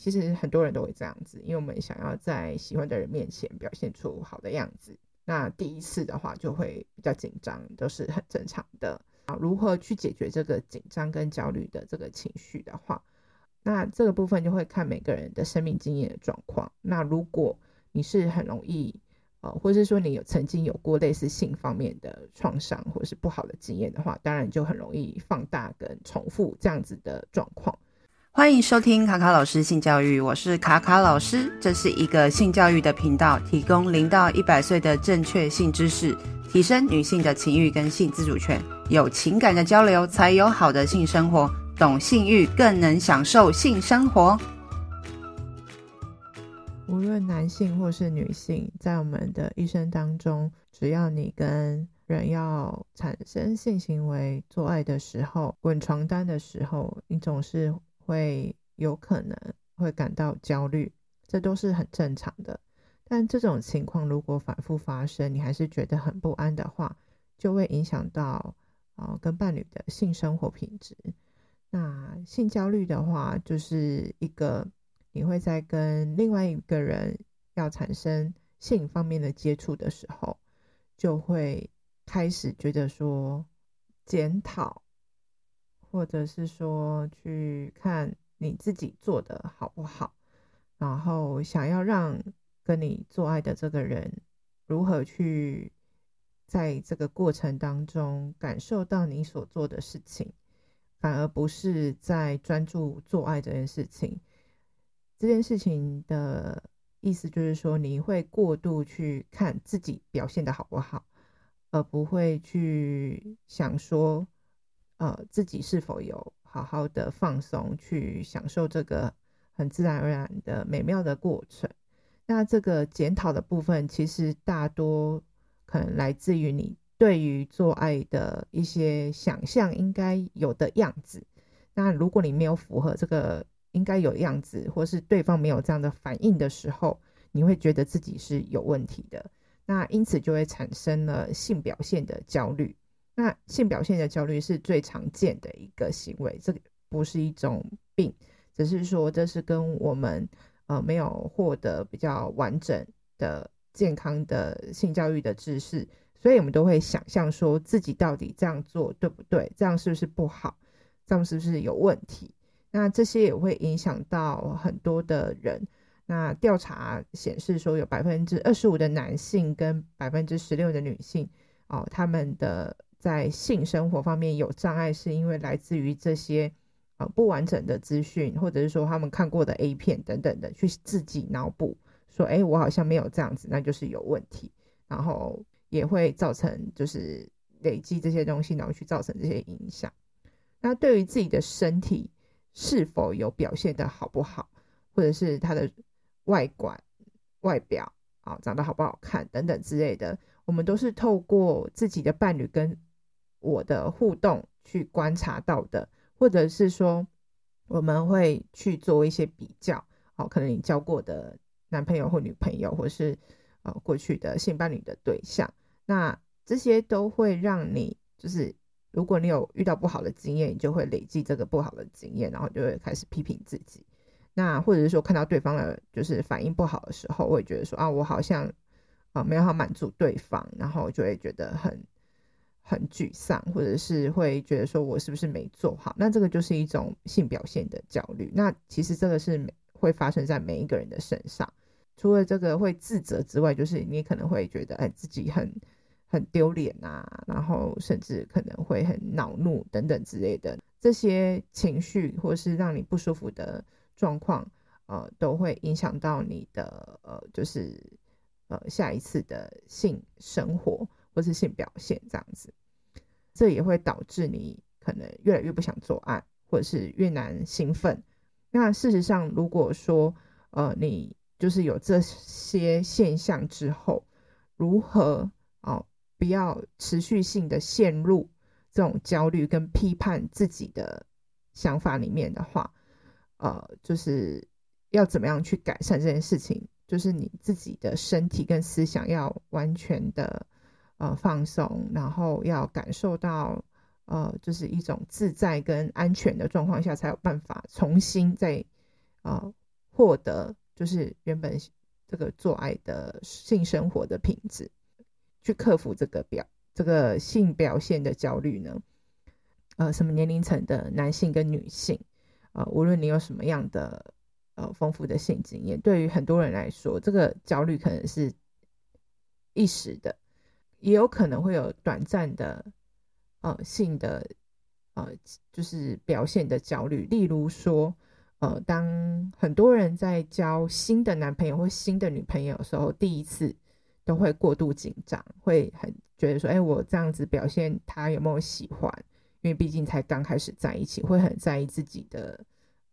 其实很多人都会这样子，因为我们想要在喜欢的人面前表现出好的样子。那第一次的话就会比较紧张，都是很正常的。啊，如何去解决这个紧张跟焦虑的这个情绪的话，那这个部分就会看每个人的生命经验的状况。那如果你是很容易，呃，或是说你有曾经有过类似性方面的创伤或是不好的经验的话，当然就很容易放大跟重复这样子的状况。欢迎收听卡卡老师性教育，我是卡卡老师，这是一个性教育的频道，提供零到一百岁的正确性知识，提升女性的情欲跟性自主权，有情感的交流才有好的性生活，懂性欲更能享受性生活。无论男性或是女性，在我们的一生当中，只要你跟人要产生性行为、做爱的时候、滚床单的时候，你总是。会有可能会感到焦虑，这都是很正常的。但这种情况如果反复发生，你还是觉得很不安的话，就会影响到呃跟伴侣的性生活品质。那性焦虑的话，就是一个你会在跟另外一个人要产生性方面的接触的时候，就会开始觉得说检讨。或者是说去看你自己做的好不好，然后想要让跟你做爱的这个人如何去在这个过程当中感受到你所做的事情，反而不是在专注做爱这件事情。这件事情的意思就是说，你会过度去看自己表现的好不好，而不会去想说。呃，自己是否有好好的放松，去享受这个很自然而然的美妙的过程？那这个检讨的部分，其实大多可能来自于你对于做爱的一些想象应该有的样子。那如果你没有符合这个应该有样子，或是对方没有这样的反应的时候，你会觉得自己是有问题的。那因此就会产生了性表现的焦虑。那性表现的焦虑是最常见的一个行为，这个不是一种病，只是说这是跟我们呃没有获得比较完整的健康的性教育的知识，所以我们都会想象说自己到底这样做对不对？这样是不是不好？这样是不是有问题？那这些也会影响到很多的人。那调查显示说，有百分之二十五的男性跟百分之十六的女性哦，他们的。在性生活方面有障碍，是因为来自于这些呃不完整的资讯，或者是说他们看过的 A 片等等的，去自己脑补说，哎，我好像没有这样子，那就是有问题，然后也会造成就是累积这些东西，然后去造成这些影响。那对于自己的身体是否有表现的好不好，或者是他的外观、外表啊，长得好不好看等等之类的，我们都是透过自己的伴侣跟我的互动去观察到的，或者是说我们会去做一些比较，哦，可能你交过的男朋友或女朋友，或是呃过去的性伴侣的对象，那这些都会让你就是，如果你有遇到不好的经验，你就会累积这个不好的经验，然后就会开始批评自己。那或者是说看到对方的就是反应不好的时候，会觉得说啊，我好像啊、呃、没有好满足对方，然后就会觉得很。很沮丧，或者是会觉得说我是不是没做好？那这个就是一种性表现的焦虑。那其实这个是会发生在每一个人的身上。除了这个会自责之外，就是你可能会觉得哎自己很很丢脸啊，然后甚至可能会很恼怒等等之类的这些情绪，或是让你不舒服的状况，呃，都会影响到你的呃，就是呃下一次的性生活或是性表现这样子。这也会导致你可能越来越不想做爱，或者是越难兴奋。那事实上，如果说呃你就是有这些现象之后，如何哦不要持续性的陷入这种焦虑跟批判自己的想法里面的话，呃，就是要怎么样去改善这件事情？就是你自己的身体跟思想要完全的。呃，放松，然后要感受到，呃，就是一种自在跟安全的状况下，才有办法重新再，呃，获得就是原本这个做爱的性生活的品质，去克服这个表这个性表现的焦虑呢？呃，什么年龄层的男性跟女性，呃，无论你有什么样的呃丰富的性经验，对于很多人来说，这个焦虑可能是一时的，也有可能会有短暂的呃性的呃就是表现的焦虑，例如说。呃，当很多人在交新的男朋友或新的女朋友的时候，第一次都会过度紧张，会很觉得说，哎，我这样子表现，他有没有喜欢？因为毕竟才刚开始在一起，会很在意自己的，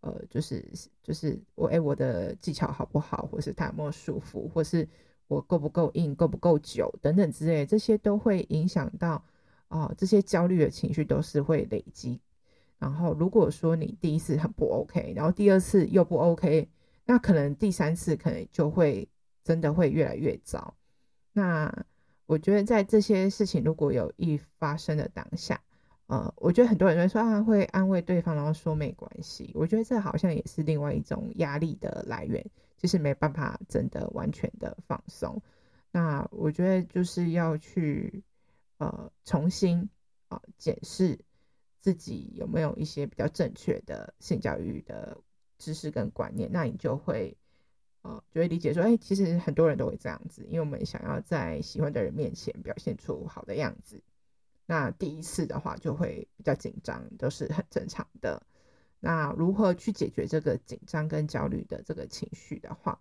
呃，就是就是我，哎，我的技巧好不好，或是他有没有舒服，或是我够不够硬，够不够久等等之类，这些都会影响到，哦、这些焦虑的情绪都是会累积。然后，如果说你第一次很不 OK，然后第二次又不 OK，那可能第三次可能就会真的会越来越糟。那我觉得在这些事情如果有一发生的当下，呃，我觉得很多人会说啊，会安慰对方，然后说没关系。我觉得这好像也是另外一种压力的来源，其实没办法真的完全的放松。那我觉得就是要去呃重新啊、呃、检视。自己有没有一些比较正确的性教育的知识跟观念，那你就会呃就会理解说，哎、其实很多人都会这样子，因为我们想要在喜欢的人面前表现出好的样子，那第一次的话就会比较紧张，都是很正常的。那如何去解决这个紧张跟焦虑的这个情绪的话，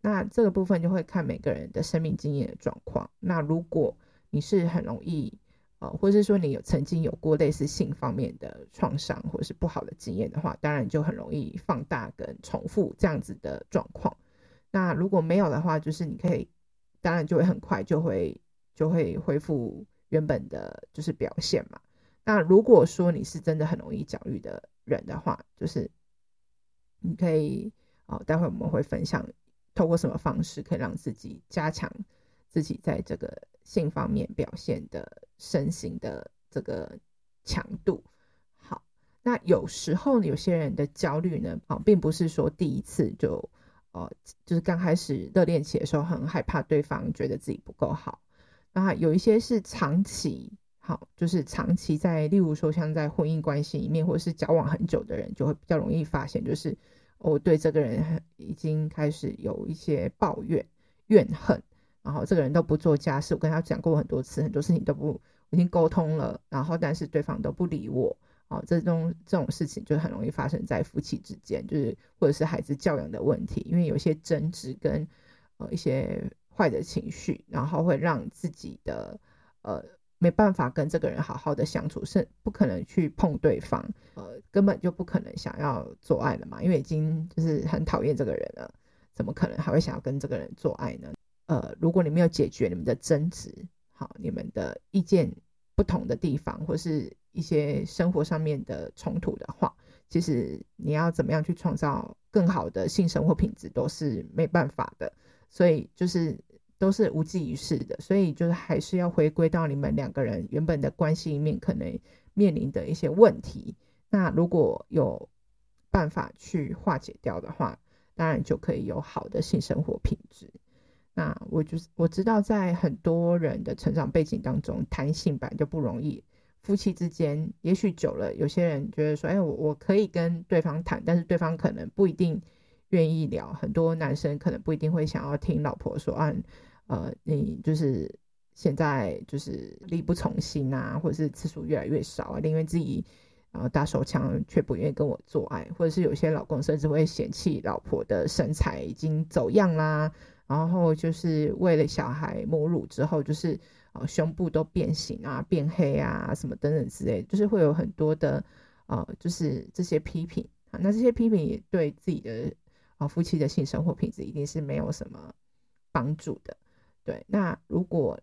那这个部分就会看每个人的生命经验的状况。那如果你是很容易。呃，或是说你有曾经有过类似性方面的创伤或是不好的经验的话，当然就很容易放大跟重复这样子的状况。那如果没有的话，就是你可以，当然就会很快就会就会恢复原本的就是表现嘛。那如果说你是真的很容易焦虑的人的话，就是你可以哦，待会我们会分享透过什么方式可以让自己加强自己在这个。性方面表现的身心的这个强度，好，那有时候有些人的焦虑呢，啊，并不是说第一次就，哦，就是刚开始热恋期的时候很害怕对方觉得自己不够好，那有一些是长期，好，就是长期在，例如说像在婚姻关系里面，或者是交往很久的人，就会比较容易发现，就是我对这个人已经开始有一些抱怨、怨恨。然后这个人都不做家事，我跟他讲过很多次，很多事情都不，已经沟通了，然后但是对方都不理我，哦，这种这种事情就很容易发生在夫妻之间，就是或者是孩子教养的问题，因为有些争执跟呃一些坏的情绪，然后会让自己的呃没办法跟这个人好好的相处，是不可能去碰对方，呃根本就不可能想要做爱了嘛，因为已经就是很讨厌这个人了，怎么可能还会想要跟这个人做爱呢？呃，如果你没有解决你们的争执，好，你们的意见不同的地方，或是一些生活上面的冲突的话，其实你要怎么样去创造更好的性生活品质都是没办法的，所以就是都是无济于事的，所以就是还是要回归到你们两个人原本的关系里面可能面临的一些问题，那如果有办法去化解掉的话，当然就可以有好的性生活品质。那我就是我知道，在很多人的成长背景当中，谈性本就不容易。夫妻之间，也许久了，有些人觉得说：“哎，我我可以跟对方谈，但是对方可能不一定愿意聊。”很多男生可能不一定会想要听老婆说：“啊，呃，你就是现在就是力不从心啊，或者是次数越来越少啊，宁愿自己呃打手枪，却不愿意跟我做爱。”或者是有些老公甚至会嫌弃老婆的身材已经走样啦。然后就是为了小孩母乳之后，就是呃胸部都变形啊、变黑啊什么等等之类，就是会有很多的呃就是这些批评啊。那这些批评也对自己的啊、夫妻的性生活品质一定是没有什么帮助的。对，那如果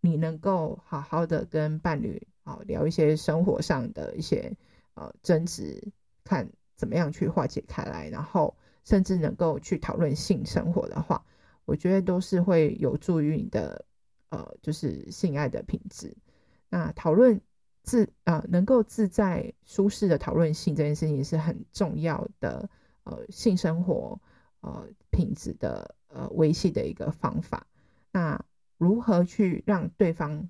你能够好好的跟伴侣啊、聊一些生活上的一些呃争执，看怎么样去化解开来，然后甚至能够去讨论性生活的话。我觉得都是会有助于你的，呃，就是性爱的品质。那讨论自啊、呃，能够自在舒适的讨论性这件事情是很重要的，呃，性生活呃品质的呃维系的一个方法。那如何去让对方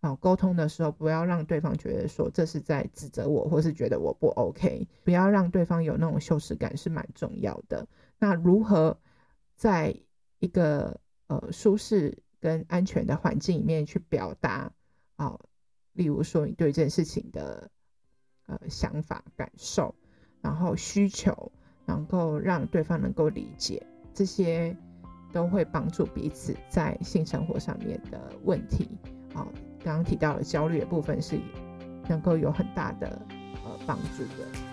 啊沟通的时候，不要让对方觉得说这是在指责我，或是觉得我不 OK，不要让对方有那种羞耻感是蛮重要的。那如何在一个呃舒适跟安全的环境里面去表达啊、例如说你对这件事情的呃想法、感受，然后需求，能够让对方能够理解，这些都会帮助彼此在性生活上面的问题。啊、刚刚提到的焦虑的部分是能够有很大的呃帮助的。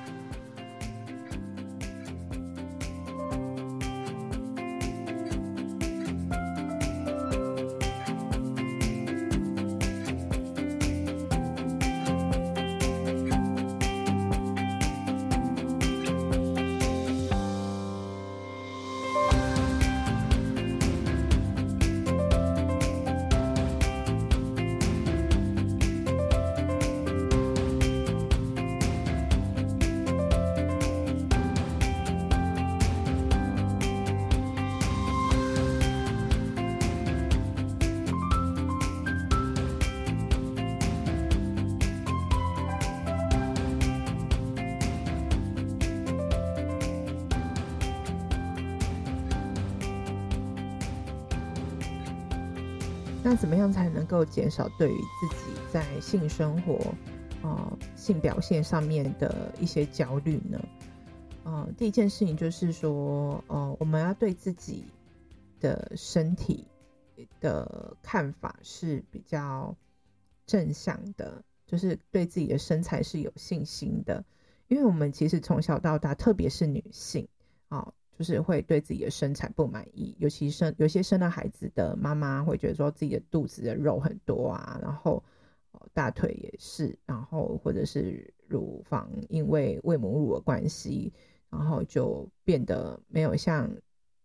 那怎么样才能够减少对于自己在性生活、呃性表现上面的一些焦虑呢？呃，第一件事情就是说，呃，我们要对自己的身体的看法是比较正向的，就是对自己的身材是有信心的，因为我们其实从小到大，特别是女性啊。就是会对自己的身材不满意，尤其生有些生了孩子的妈妈会觉得说自己的肚子的肉很多啊，然后大腿也是，然后或者是乳房因为喂母乳的关系，然后就变得没有像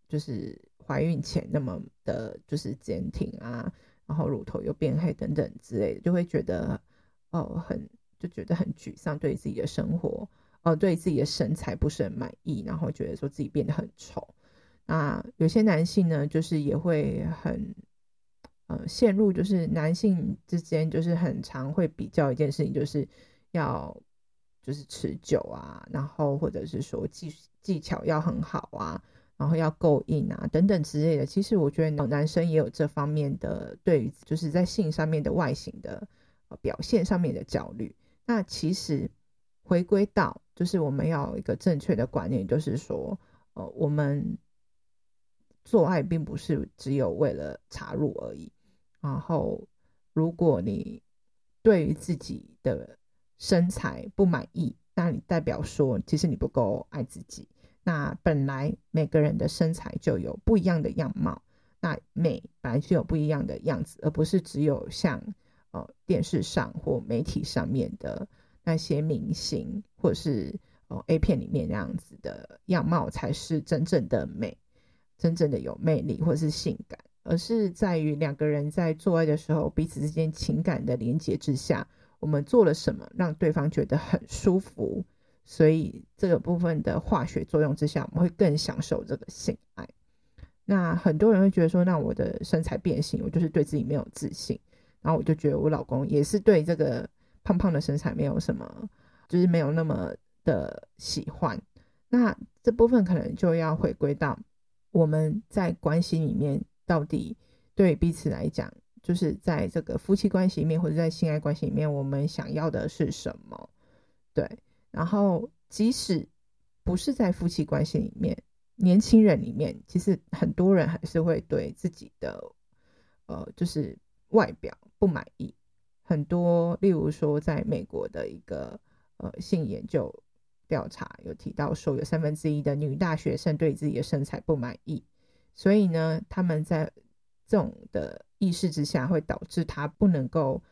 就是怀孕前那么的，就是坚挺啊，然后乳头又变黑等等之类的，就会觉得哦很就觉得很沮丧，对自己的生活。呃，对自己的身材不是很满意，然后觉得说自己变得很丑。那有些男性呢，就是也会很呃陷入，就是男性之间就是很常会比较一件事情，就是要就是持久啊，然后或者是说技技巧要很好啊，然后要够硬啊等等之类的。其实我觉得男生也有这方面的对于就是在性上面的外形的表现上面的焦虑。那其实回归到。就是我们要有一个正确的观念，就是说，呃，我们做爱并不是只有为了插入而已。然后，如果你对于自己的身材不满意，那你代表说，其实你不够爱自己。那本来每个人的身材就有不一样的样貌，那美本来就有不一样的样子，而不是只有像呃电视上或媒体上面的。那些明星或者是哦 A 片里面那样子的样貌才是真正的美，真正的有魅力或者是性感，而是在于两个人在做爱的时候彼此之间情感的连接之下，我们做了什么让对方觉得很舒服，所以这个部分的化学作用之下，我们会更享受这个性爱。那很多人会觉得说，那我的身材变形，我就是对自己没有自信，然后我就觉得我老公也是对这个。胖胖的身材没有什么，就是没有那么的喜欢。那这部分可能就要回归到我们在关系里面，到底对彼此来讲，就是在这个夫妻关系里面或者在性爱关系里面，我们想要的是什么？对。然后，即使不是在夫妻关系里面，年轻人里面，其实很多人还是会对自己的呃，就是外表不满意。很多，例如说，在美国的一个呃性研究调查有提到说，有三分之一的女大学生对自己的身材不满意，所以呢，他们在这种的意识之下，会导致他不能够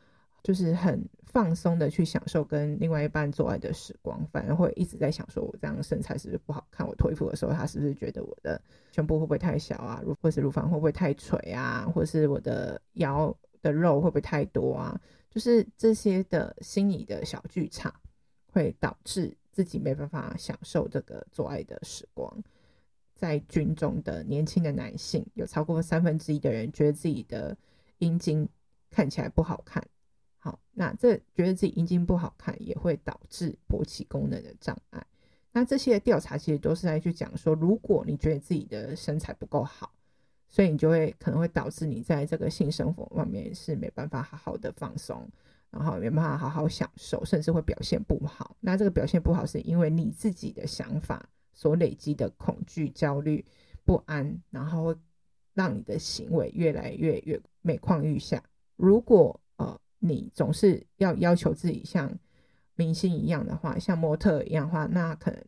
就是很放松的去享受跟另外一半做爱的时光，反而会一直在想说，我这样身材是不是不好看？我脱衣服的时候，他是不是觉得我的胸部会不会太小啊？或是乳房会不会太垂啊？或是我的腰的肉会不会太多啊？就是这些的心理的小剧场，会导致自己没办法享受这个做爱的时光。在军中的年轻的男性，有超过三分之一的人觉得自己的阴茎看起来不好看。好，那这觉得自己阴茎不好看，也会导致勃起功能的障碍。那这些调查其实都是在去讲说，如果你觉得自己的身材不够好，所以你就会可能会导致你在这个性生活方面是没办法好好的放松，然后没办法好好享受，甚至会表现不好。那这个表现不好是因为你自己的想法所累积的恐惧、焦虑、不安，然后让你的行为越来越越每况愈下。如果呃你总是要要求自己像明星一样的话，像模特一样的话，那可能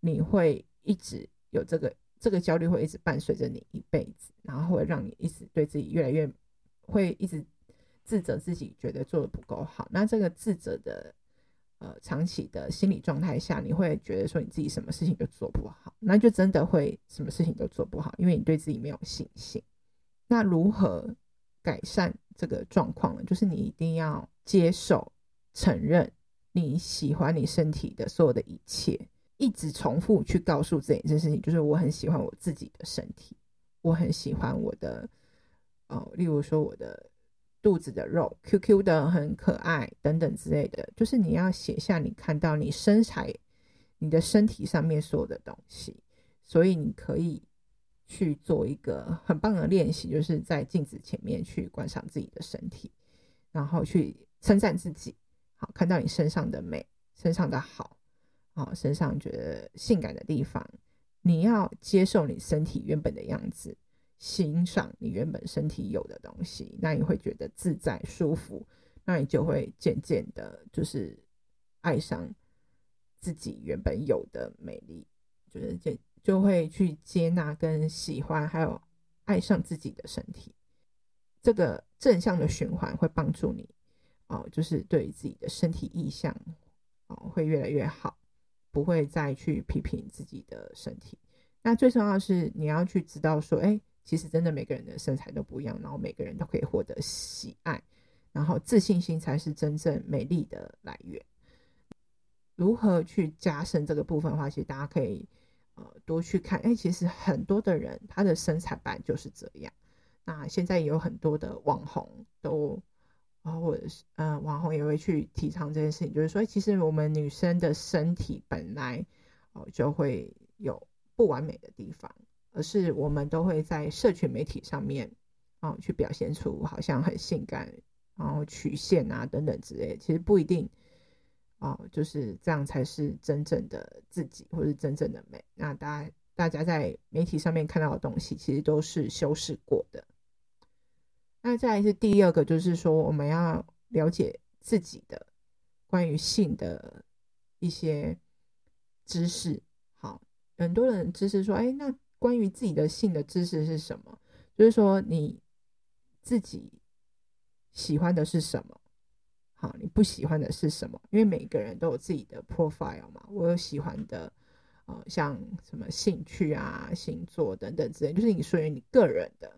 你会一直有这个这个焦虑，会一直伴随着你一辈子，然后会让你一直对自己越来越会一直自责自己，觉得做的不够好。那这个自责的呃长期的心理状态下，你会觉得说你自己什么事情都做不好，那就真的会什么事情都做不好，因为你对自己没有信心。那如何改善这个状况呢？就是你一定要接受、承认。你喜欢你身体的所有的一切，一直重复去告诉自己这件事情，就是我很喜欢我自己的身体，我很喜欢我的，哦，例如说我的肚子的肉，Q Q 的很可爱等等之类的，就是你要写下你看到你身材、你的身体上面所有的东西，所以你可以去做一个很棒的练习，就是在镜子前面去观赏自己的身体，然后去称赞自己。好，看到你身上的美，身上的好，啊，身上觉得性感的地方，你要接受你身体原本的样子，欣赏你原本身体有的东西，那你会觉得自在舒服，那你就会渐渐的，就是爱上自己原本有的美丽，就是就就会去接纳跟喜欢，还有爱上自己的身体，这个正向的循环会帮助你。哦，就是对于自己的身体意向，哦，会越来越好，不会再去批评自己的身体。那最重要的是，你要去知道说，哎，其实真的每个人的身材都不一样，然后每个人都可以获得喜爱，然后自信心才是真正美丽的来源。如何去加深这个部分的话，其实大家可以呃多去看，哎，其实很多的人他的身材本来就是这样。那现在也有很多的网红都。或者是嗯、网红也会去提倡这件事情，就是说，其实我们女生的身体本来哦就会有不完美的地方，而是我们都会在社群媒体上面哦去表现出好像很性感，然后曲线啊等等之类，其实不一定哦，就是这样才是真正的自己或是真正的美。那大家大家在媒体上面看到的东西，其实都是修饰过的。那再来是第二个，就是说我们要了解自己的关于性的一些知识。好，很多人知识说，哎，那关于自己的性的知识是什么？就是说你自己喜欢的是什么？好，你不喜欢的是什么？因为每个人都有自己的 profile 嘛。我有喜欢的，呃，像什么兴趣啊、星座等等之类，就是你属于你个人的。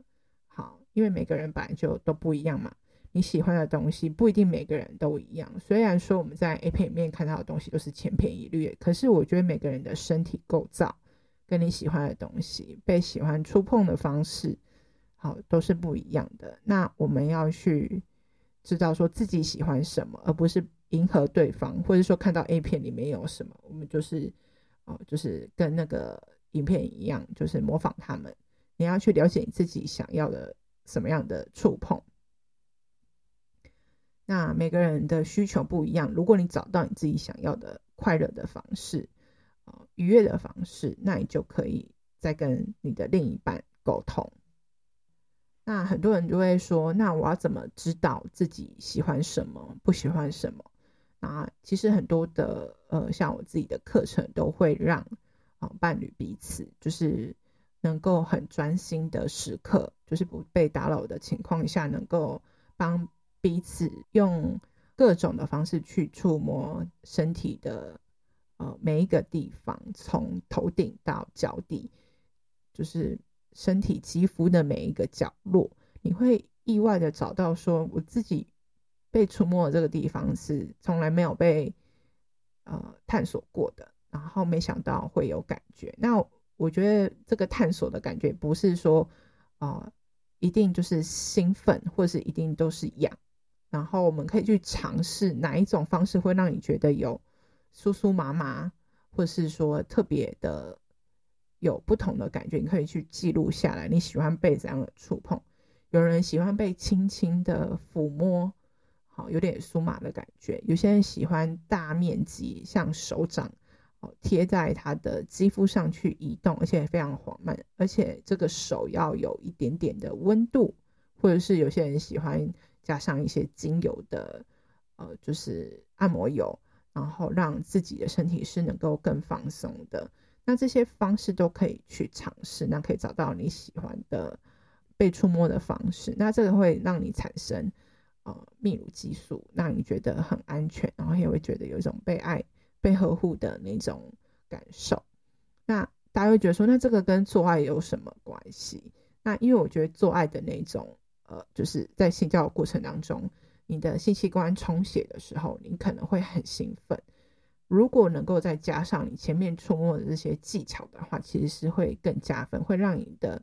因为每个人本来就都不一样嘛，你喜欢的东西不一定每个人都一样。虽然说我们在 A 片里面看到的东西都是千篇一律，可是我觉得每个人的身体构造跟你喜欢的东西、被喜欢触碰的方式，好，都是不一样的。那我们要去知道说自己喜欢什么，而不是迎合对方，或者说看到 A 片里面有什么，我们就是哦，就是跟那个影片一样，就是模仿他们。你要去了解你自己想要的。什么样的触碰？那每个人的需求不一样。如果你找到你自己想要的快乐的方式，啊，愉悦的方式，那你就可以再跟你的另一半沟通。那很多人就会说：“那我要怎么知道自己喜欢什么，不喜欢什么？”那其实很多的呃，像我自己的课程都会让啊伴侣彼此就是。能够很专心的时刻，就是不被打扰的情况下，能够帮彼此用各种的方式去触摸身体的呃每一个地方，从头顶到脚底，就是身体肌肤的每一个角落，你会意外的找到说，我自己被触摸的这个地方是从来没有被呃探索过的，然后没想到会有感觉。那我觉得这个探索的感觉不是说啊、呃，一定就是兴奋，或是一定都是痒。然后我们可以去尝试哪一种方式会让你觉得有酥酥麻麻，或是说特别的有不同的感觉，你可以去记录下来。你喜欢被怎样的触碰？有人喜欢被轻轻的抚摸。好，有点酥麻的感觉。有些人喜欢大面积，像手掌，哦，贴在他的肌肤上去移动，而且非常缓慢。而且这个手要有一点点的温度，或者是有些人喜欢加上一些精油的，呃，就是按摩油，然后让自己的身体是能够更放松的。那这些方式都可以去尝试，那可以找到你喜欢的被触摸的方式。那这个会让你产生。呃，泌乳激素让你觉得很安全，然后也会觉得有一种被爱、被呵护的那种感受。那大家会觉得说，那这个跟做爱有什么关系？那因为我觉得做爱的那种，呃，就是在性交的过程当中，你的性器官充血的时候，你可能会很兴奋。如果能够再加上你前面触摸的这些技巧的话，其实是会更加分，会让你的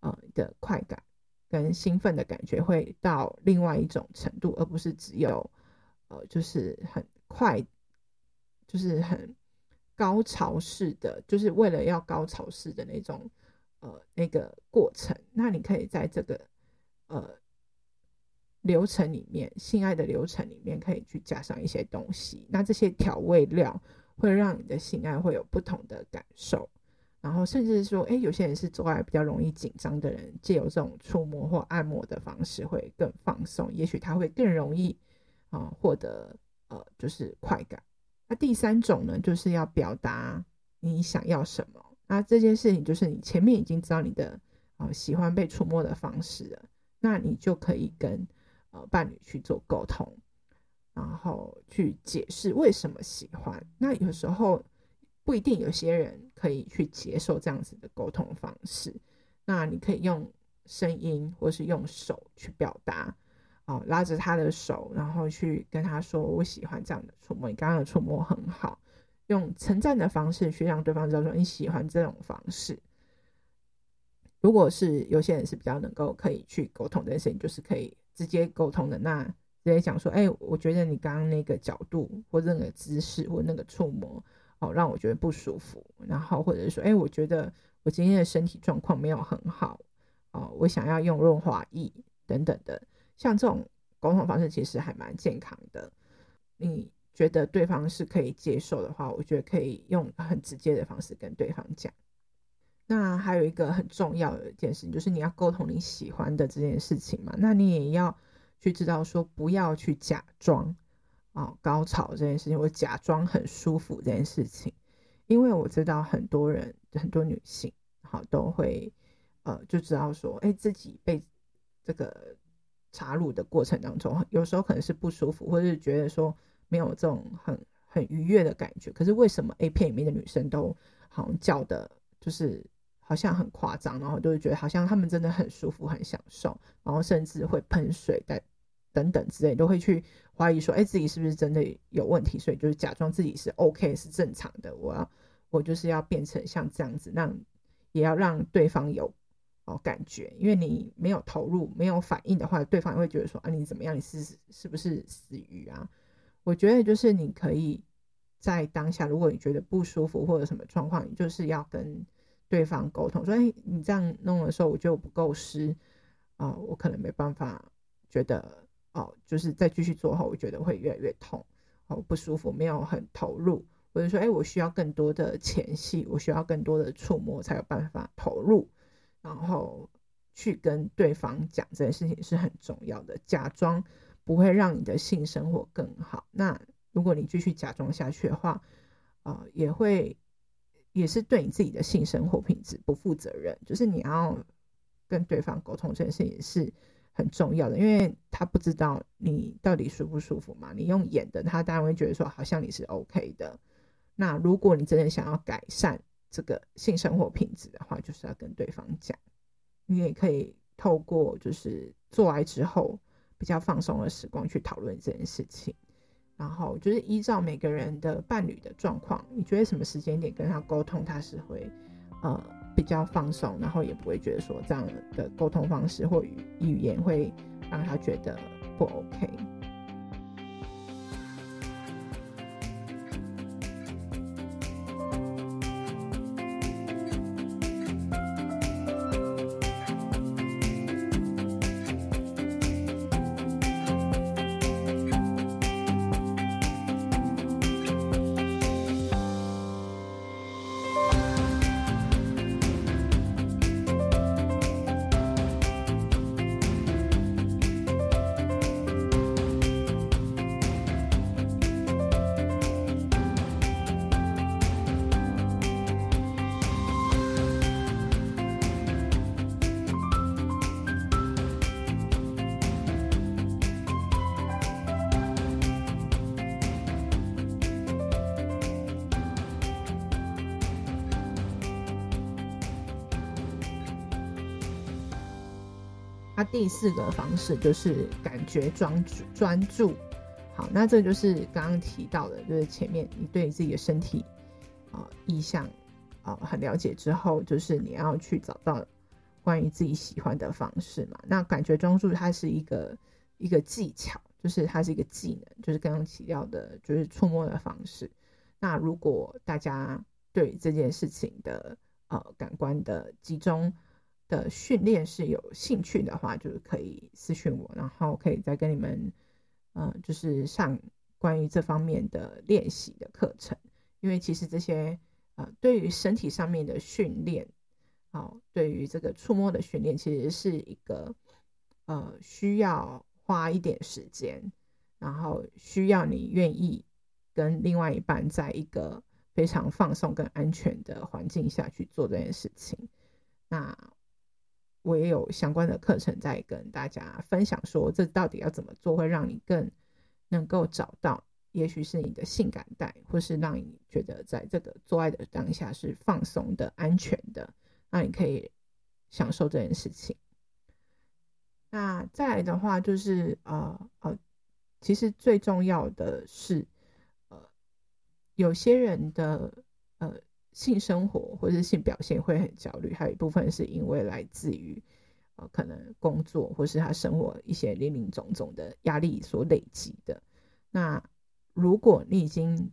呃你的快感。跟兴奋的感觉会到另外一种程度，而不是只有，呃，就是很快，就是很高潮式的，就是为了要高潮式的那种，呃，那个过程。那你可以在这个，呃，流程里面，性爱的流程里面，可以去加上一些东西。那这些调味料会让你的性爱会有不同的感受。然后甚至说，哎，有些人是做爱比较容易紧张的人，借由这种触摸或按摩的方式会更放松，也许他会更容易啊、获得呃就是快感。那第三种呢，就是要表达你想要什么。那这件事情就是你前面已经知道你的、呃、喜欢被触摸的方式了，那你就可以跟呃伴侣去做沟通，然后去解释为什么喜欢。那有时候。不一定有些人可以去接受这样子的沟通方式，那你可以用声音或是用手去表达，哦，拉着他的手，然后去跟他说：“我喜欢这样的触摸，你刚刚的触摸很好。”用称赞的方式去让对方知道说你喜欢这种方式。如果是有些人是比较能够可以去沟通这件事情，就是可以直接沟通的，那直接讲说：“哎，我觉得你刚刚那个角度或那个姿势或那个触摸。”哦，让我觉得不舒服，然后或者是说，哎，我觉得我今天的身体状况没有很好，哦，我想要用润滑液等等的，像这种沟通方式其实还蛮健康的。你觉得对方是可以接受的话，我觉得可以用很直接的方式跟对方讲。那还有一个很重要的一件事情，就是你要沟通你喜欢的这件事情嘛，那你也要去知道说，不要去假装。哦，高潮这件事情，我假装很舒服这件事情，因为我知道很多人，很多女性，好都会，呃，就知道说，哎，自己被这个插入的过程当中，有时候可能是不舒服，或者是觉得说没有这种很很愉悦的感觉。可是为什么 A 片里面的女生都好像叫的，就是好像很夸张，然后都会觉得好像她们真的很舒服、很享受，然后甚至会喷水在。等等之类，都会去怀疑说，哎，自己是不是真的有问题？所以就是假装自己是 OK，是正常的。我要，我就是要变成像这样子，让也要让对方有哦感觉，因为你没有投入、没有反应的话，对方也会觉得说，啊，你怎么样？你是是不是死鱼啊？我觉得就是你可以在当下，如果你觉得不舒服或者什么状况，你就是要跟对方沟通，说，哎，你这样弄的时候，我觉得我不够湿啊，我可能没办法觉得。哦，就是再继续做后，我觉得会越来越痛，哦，不舒服，没有很投入，或者说，哎，我需要更多的前戏，我需要更多的触摸才有办法投入，然后去跟对方讲这件事情是很重要的。假装不会让你的性生活更好，那如果你继续假装下去的话，啊、呃，也会也是对你自己的性生活品质不负责任。就是你要跟对方沟通这件事情是。很重要的，因为他不知道你到底舒不舒服嘛。你用演的，他当然会觉得说好像你是 OK 的。那如果你真的想要改善这个性生活品质的话，就是要跟对方讲。你也可以透过就是做爱之后比较放松的时光去讨论这件事情。然后就是依照每个人的伴侣的状况，你觉得什么时间点跟他沟通，他是会呃比较放松，然后也不会觉得说这样的沟通方式或语语言会让他觉得不 OK。第四个方式就是感觉专注专注，好，那这就是刚刚提到的，就是前面你对自己的身体啊、呃、意向啊、呃、很了解之后，就是你要去找到关于自己喜欢的方式嘛。那感觉专注它是一个一个技巧，就是它是一个技能，就是刚刚提到的，就是触摸的方式。那如果大家对这件事情的呃感官的集中。的训练是有兴趣的话，就是可以私讯我，然后可以再跟你们，呃，就是上关于这方面的练习的课程。因为其实这些，呃，对于身体上面的训练，哦，对于这个触摸的训练，其实是一个，呃，需要花一点时间，然后需要你愿意跟另外一半在一个非常放松跟安全的环境下去做这件事情。那我也有相关的课程在跟大家分享，说这到底要怎么做会让你更能够找到，也许是你的性感带，或是让你觉得在这个做爱的当下是放松的、安全的，那你可以享受这件事情。那再来的话就是呃呃，其实最重要的是呃，有些人的。性生活或是性表现会很焦虑，还有一部分是因为来自于呃可能工作或是他生活一些林林总总的压力所累积的。那如果你已经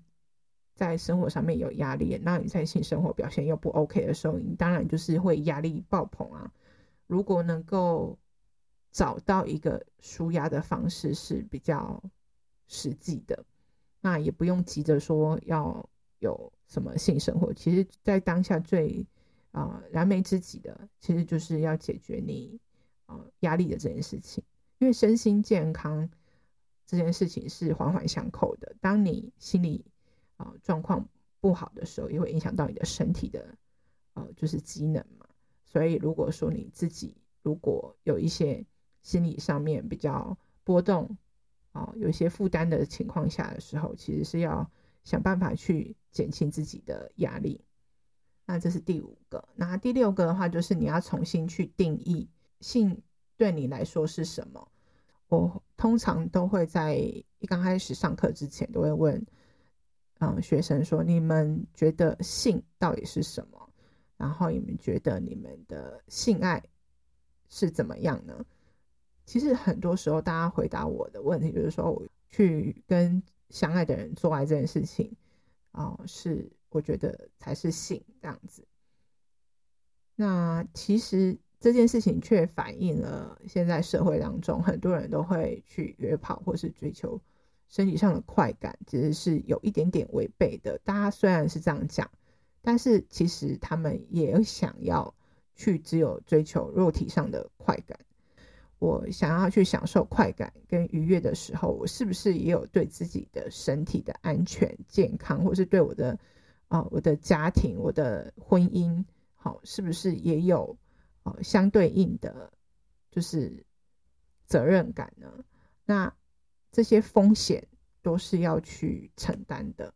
在生活上面有压力，那你在性生活表现又不 OK 的时候，你当然就是会压力爆棚啊。如果能够找到一个舒压的方式是比较实际的，那也不用急着说要有。什么性生活，其实，在当下最啊、燃眉之急的，其实就是要解决你啊、压力的这件事情。因为身心健康这件事情是环环相扣的。当你心理啊、状况不好的时候，也会影响到你的身体的呃就是机能嘛。所以，如果说你自己如果有一些心理上面比较波动啊、有一些负担的情况下的时候，其实是要。想办法去减轻自己的压力，那这是第五个。那第六个的话，就是你要重新去定义性对你来说是什么。我通常都会在一刚开始上课之前，都会问，嗯，学生说：你们觉得性到底是什么？然后你们觉得你们的性爱是怎么样呢？其实很多时候，大家回答我的问题就是说，我去跟。相爱的人做爱这件事情，啊、呃，是我觉得才是性这样子。那其实这件事情却反映了现在社会当中很多人都会去约炮或是追求身体上的快感，其实是有一点点违背的。大家虽然是这样讲，但是其实他们也想要去只有追求肉体上的快感。我想要去享受快感跟愉悦的时候，我是不是也有对自己的身体的安全、健康，或是对我的啊、我的家庭、我的婚姻，好，是不是也有呃相对应的，就是责任感呢？那这些风险都是要去承担的。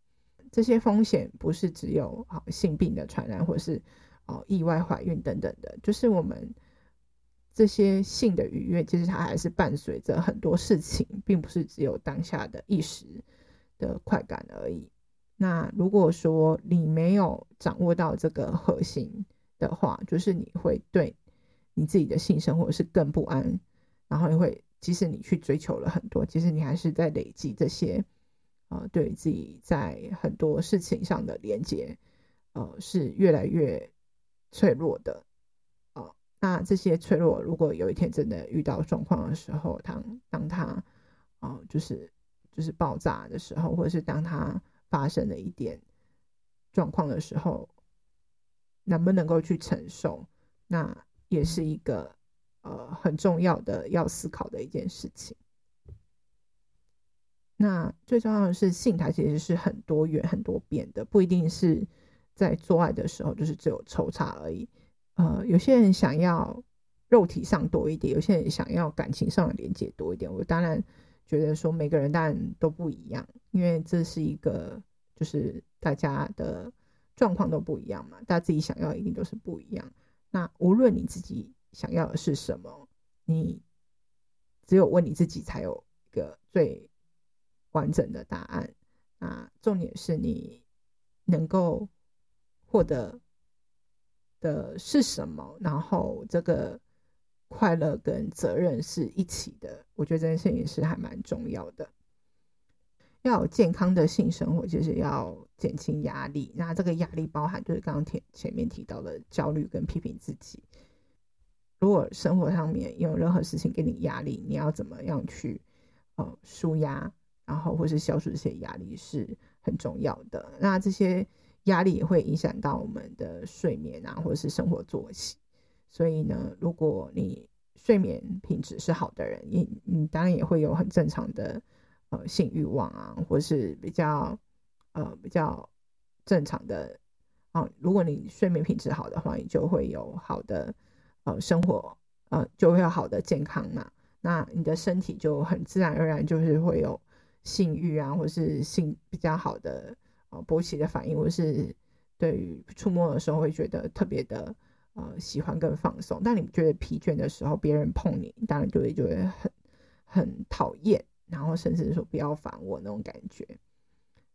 这些风险不是只有啊性病的传染，或是哦意外怀孕等等的，就是我们。这些性的愉悦，其实它还是伴随着很多事情，并不是只有当下的一时的快感而已。那如果说你没有掌握到这个核心，的话，就是你会对你自己的性生活是更不安，然后你会即使你去追求了很多，其实你还是在累积这些，呃，对自己在很多事情上的连接，呃，是越来越脆弱的，那这些脆弱，如果有一天真的遇到状况的时候，当当它，啊、呃，就是就是爆炸的时候，或者是当它发生了一点状况的时候。能不能够去承受，那也是一个呃很重要的要思考的一件事情。那最重要的是，性它其实是很多元、很多变的，不一定是在做爱的时候就是只有抽插而已。呃，有些人想要肉体上多一点，有些人想要感情上的连接多一点。我当然觉得说每个人当然都不一样，因为这是一个就是大家的。状况都不一样嘛，大家自己想要一定都是不一样。那无论你自己想要的是什么，你只有问你自己才有一个最完整的答案。那重点是你能够获得的是什么，然后这个快乐跟责任是一起的。我觉得这件事情是还蛮重要的。要有健康的性生活，就是要减轻压力。那这个压力包含就是刚刚前前面提到的焦虑跟批评自己。如果生活上面有任何事情给你压力，你要怎么样去呃舒压，然后或是消除这些压力是很重要的。那这些压力也会影响到我们的睡眠啊，或者是生活作息。所以呢，如果你睡眠品质是好的人，你你当然也会有很正常的。呃，性欲望啊，或是比较呃比较正常的啊、如果你睡眠品质好的话，你就会有好的呃生活，呃就会有好的健康嘛。那你的身体就很自然而然就是会有性欲啊，或是性比较好的呃勃起的反应，或是对于触摸的时候会觉得特别的呃喜欢跟放松。但你觉得疲倦的时候，别人碰你，当然就会就会很很讨厌。然后甚至说不要烦我那种感觉，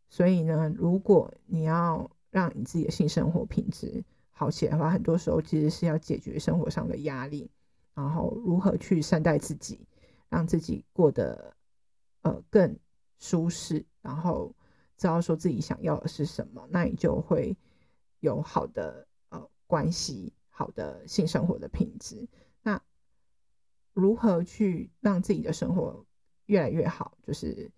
所以呢，如果你要让你自己的性生活品质好起来的话，很多时候其实是要解决生活上的压力，然后如何去善待自己，让自己过得呃更舒适，然后知道说自己想要的是什么，那你就会有好的呃关系，好的性生活的品质。那如何去让自己的生活越来越好，就是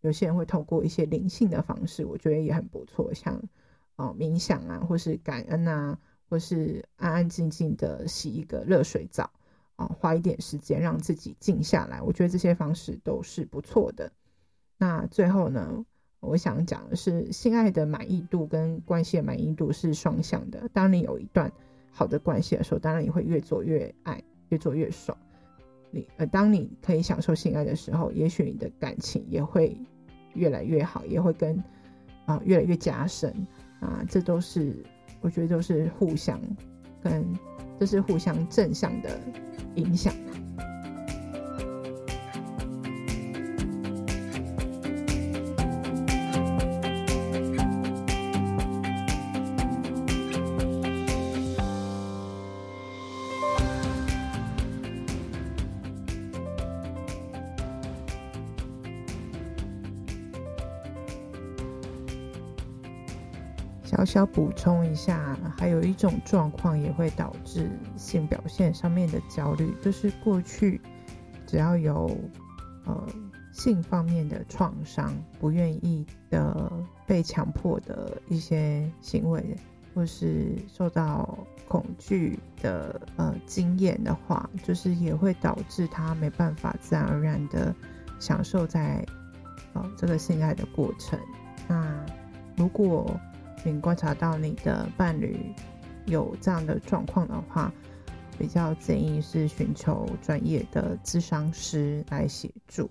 有些人会透过一些灵性的方式，我觉得也很不错，像哦、冥想啊，或是感恩啊，或是安安静静的洗一个热水澡啊、花一点时间让自己静下来，我觉得这些方式都是不错的。那最后呢，我想讲的是，性爱的满意度跟关系的满意度是双向的。当你有一段好的关系的时候，当然你会越做越爱，越做越爽。你呃，当你可以享受性爱的时候，也许你的感情也会越来越好，也会跟啊、越来越加深啊，这都是我觉得都是互相跟这是互相正向的影响。小小补充一下，还有一种状况也会导致性表现上面的焦虑，就是过去只要有呃性方面的创伤，不愿意的被强迫的一些行为，或是受到恐惧的呃经验的话，就是也会导致他没办法自然而然的享受在呃这个性爱的过程。那如果并观察到你的伴侣有这样的状况的话，比较建议是寻求专业的咨商师来协助。